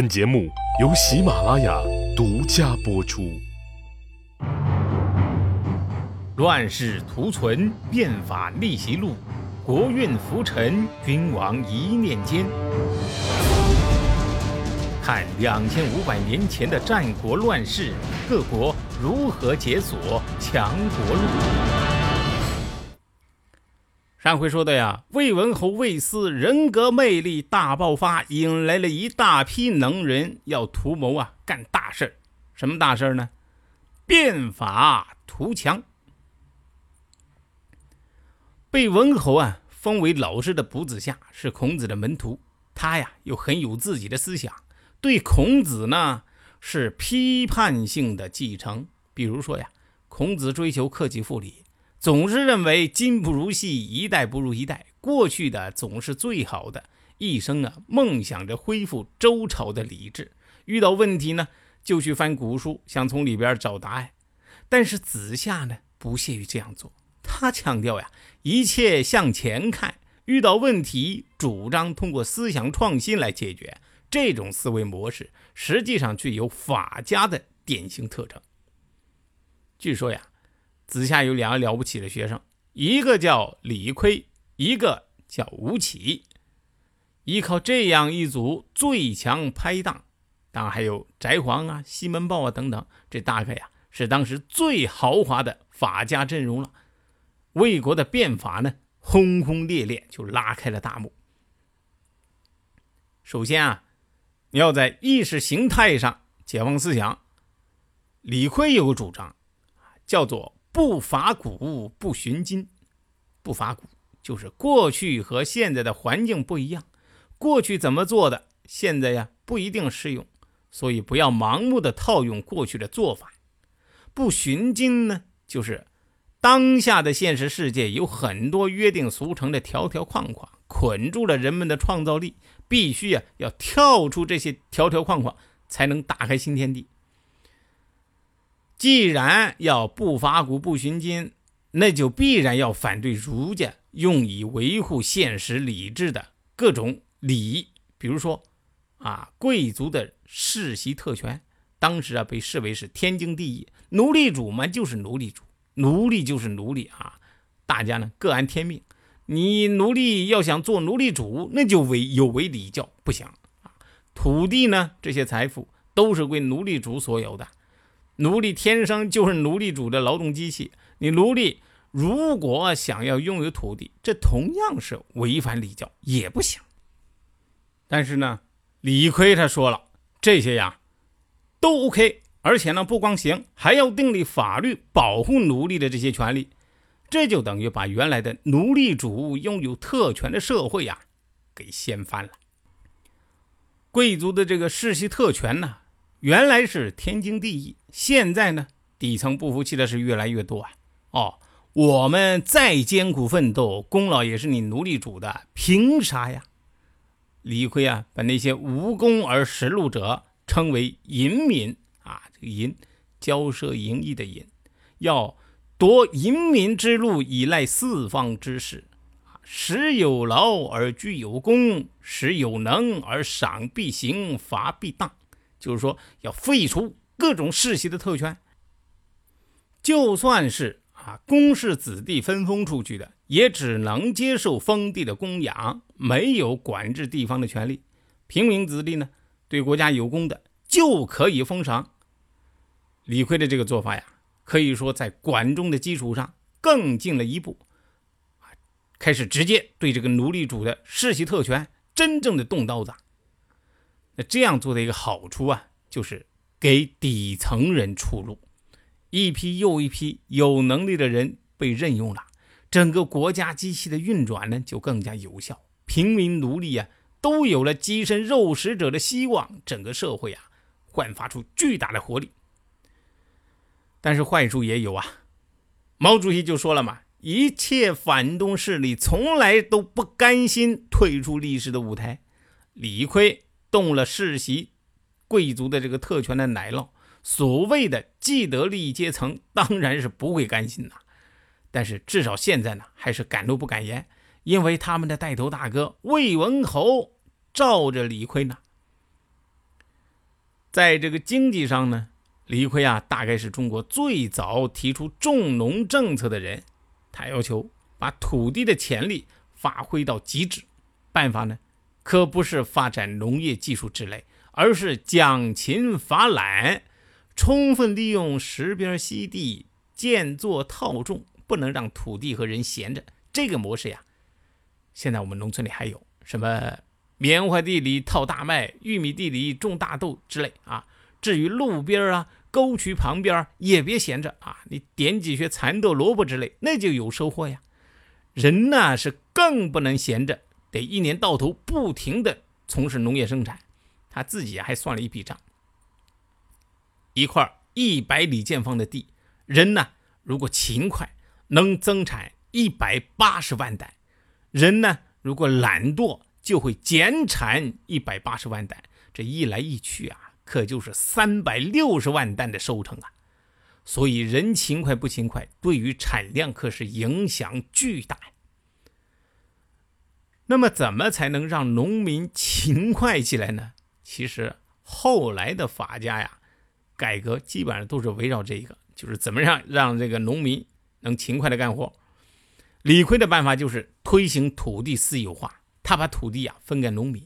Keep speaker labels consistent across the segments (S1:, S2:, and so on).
S1: 本节目由喜马拉雅独家播出。
S2: 乱世图存，变法逆袭录，国运浮沉，君王一念间。看两千五百年前的战国乱世，各国如何解锁强国路。上回说的呀，魏文侯魏斯人格魅力大爆发，引来了一大批能人，要图谋啊干大事什么大事呢？变法图强。被文侯啊封为老师的卜子夏是孔子的门徒，他呀又很有自己的思想，对孔子呢是批判性的继承。比如说呀，孔子追求克己复礼。总是认为今不如昔，一代不如一代，过去的总是最好的。一生啊，梦想着恢复周朝的礼制。遇到问题呢，就去翻古书，想从里边找答案。但是子夏呢，不屑于这样做。他强调呀，一切向前看。遇到问题，主张通过思想创新来解决。这种思维模式实际上具有法家的典型特征。据说呀。子夏有两个了不起的学生，一个叫李悝，一个叫吴起。依靠这样一组最强拍档，当然还有翟璜啊、西门豹啊等等，这大概呀是当时最豪华的法家阵容了。魏国的变法呢，轰轰烈烈就拉开了大幕。首先啊，你要在意识形态上解放思想。李悝有个主张，叫做。不伐古不寻今，不伐古就是过去和现在的环境不一样，过去怎么做的，现在呀不一定适用，所以不要盲目的套用过去的做法。不寻今呢，就是当下的现实世界有很多约定俗成的条条框框，捆住了人们的创造力，必须呀要跳出这些条条框框，才能打开新天地。既然要不伐古不寻今，那就必然要反对儒家用以维护现实礼制的各种礼，比如说啊，贵族的世袭特权，当时啊被视为是天经地义。奴隶主嘛就是奴隶主，奴隶就是奴隶啊，大家呢各安天命。你奴隶要想做奴隶主，那就违有违礼教，不行。土地呢，这些财富都是归奴隶主所有的。奴隶天生就是奴隶主的劳动机器。你奴隶如果想要拥有土地，这同样是违反礼教，也不行。但是呢，李逵他说了，这些呀都 OK，而且呢不光行，还要订立法律保护奴隶的这些权利。这就等于把原来的奴隶主拥有特权的社会呀给掀翻了。贵族的这个世袭特权呢？原来是天经地义，现在呢，底层不服气的是越来越多啊！哦，我们再艰苦奋斗，功劳也是你奴隶主的，凭啥呀？李逵啊，把那些无功而实禄者称为淫民啊，这个淫，骄奢淫逸的淫，要夺淫民之路，以赖四方之士啊，时有劳而居有功，时有能而赏必行，罚必当。就是说，要废除各种世袭的特权。就算是啊，公室子弟分封出去的，也只能接受封地的供养，没有管制地方的权利。平民子弟呢，对国家有功的就可以封赏。李逵的这个做法呀，可以说在管仲的基础上更进了一步，开始直接对这个奴隶主的世袭特权真正的动刀子。那这样做的一个好处啊，就是给底层人出路，一批又一批有能力的人被任用了，整个国家机器的运转呢就更加有效，平民奴隶啊都有了跻身肉食者的希望，整个社会啊焕发出巨大的活力。但是坏处也有啊，毛主席就说了嘛，一切反动势力从来都不甘心退出历史的舞台，理亏。动了世袭贵族的这个特权的奶酪，所谓的既得利益阶层当然是不会甘心的。但是至少现在呢，还是敢怒不敢言，因为他们的带头大哥魏文侯罩着李逵呢。在这个经济上呢，李逵啊，大概是中国最早提出重农政策的人。他要求把土地的潜力发挥到极致，办法呢，可不是发展农业技术之类，而是讲勤罚懒，充分利用石边溪地，建作套种，不能让土地和人闲着。这个模式呀，现在我们农村里还有什么？棉花地里套大麦，玉米地里种大豆之类啊。至于路边啊、沟渠旁边也别闲着啊，你点几穴蚕豆、萝卜之类，那就有收获呀。人呢是更不能闲着，得一年到头不停的从事农业生产。他自己还算了一笔账：一块一百里见方的地，人呢如果勤快，能增产一百八十万担；人呢如果懒惰，就会减产一百八十万担，这一来一去啊，可就是三百六十万担的收成啊。所以人勤快不勤快，对于产量可是影响巨大。那么，怎么才能让农民勤快起来呢？其实后来的法家呀，改革基本上都是围绕这一个，就是怎么样让这个农民能勤快的干活。李逵的办法就是推行土地私有化。他把土地啊分给农民，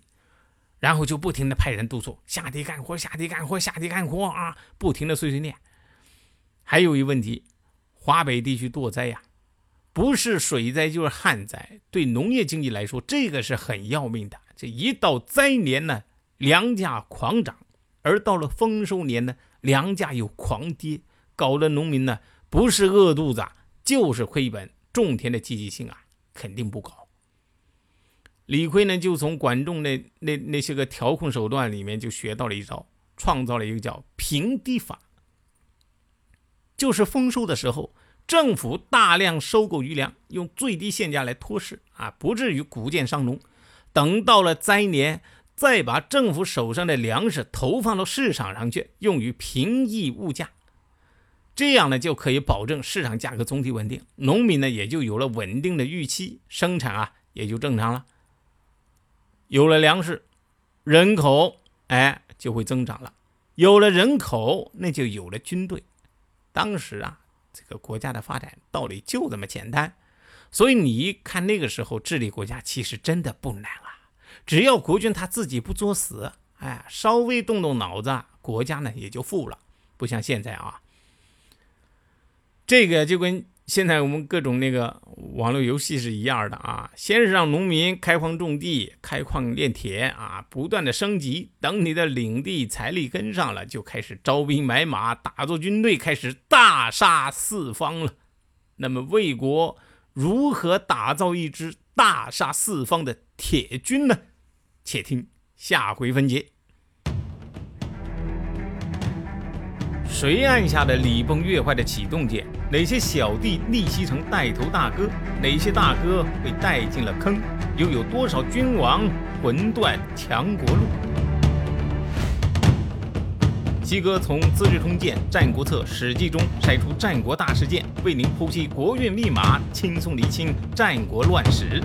S2: 然后就不停的派人督促下地干活，下地干活，下地干活啊，不停的碎碎念。还有一问题，华北地区多灾呀，不是水灾就是旱灾，对农业经济来说，这个是很要命的。这一到灾年呢，粮价狂涨，而到了丰收年呢，粮价又狂跌，搞得农民呢不是饿肚子，就是亏本，种田的积极性啊肯定不高。李逵呢，就从管仲那那那些个调控手段里面就学到了一招，创造了一个叫平地法，就是丰收的时候，政府大量收购余粮，用最低限价来托市啊，不至于谷贱伤农。等到了灾年，再把政府手上的粮食投放到市场上去，用于平抑物价，这样呢就可以保证市场价格总体稳定，农民呢也就有了稳定的预期，生产啊也就正常了。有了粮食，人口哎就会增长了。有了人口，那就有了军队。当时啊，这个国家的发展道理就这么简单。所以你看那个时候治理国家，其实真的不难啊。只要国君他自己不作死，哎，稍微动动脑子，国家呢也就富了。不像现在啊，这个就跟。现在我们各种那个网络游戏是一样的啊，先是让农民开荒种地、开矿炼铁啊，不断的升级。等你的领地财力跟上了，就开始招兵买马，打造军队，开始大杀四方了。那么魏国如何打造一支大杀四方的铁军呢？且听下回分解。谁按下的礼崩乐坏的启动键？哪些小弟逆袭成带头大哥？哪些大哥被带进了坑？又有多少君王魂断强国路？西哥从《资治通鉴》《战国策》《史记》中筛出战国大事件，为您剖析国运密码，轻松理清战国乱史。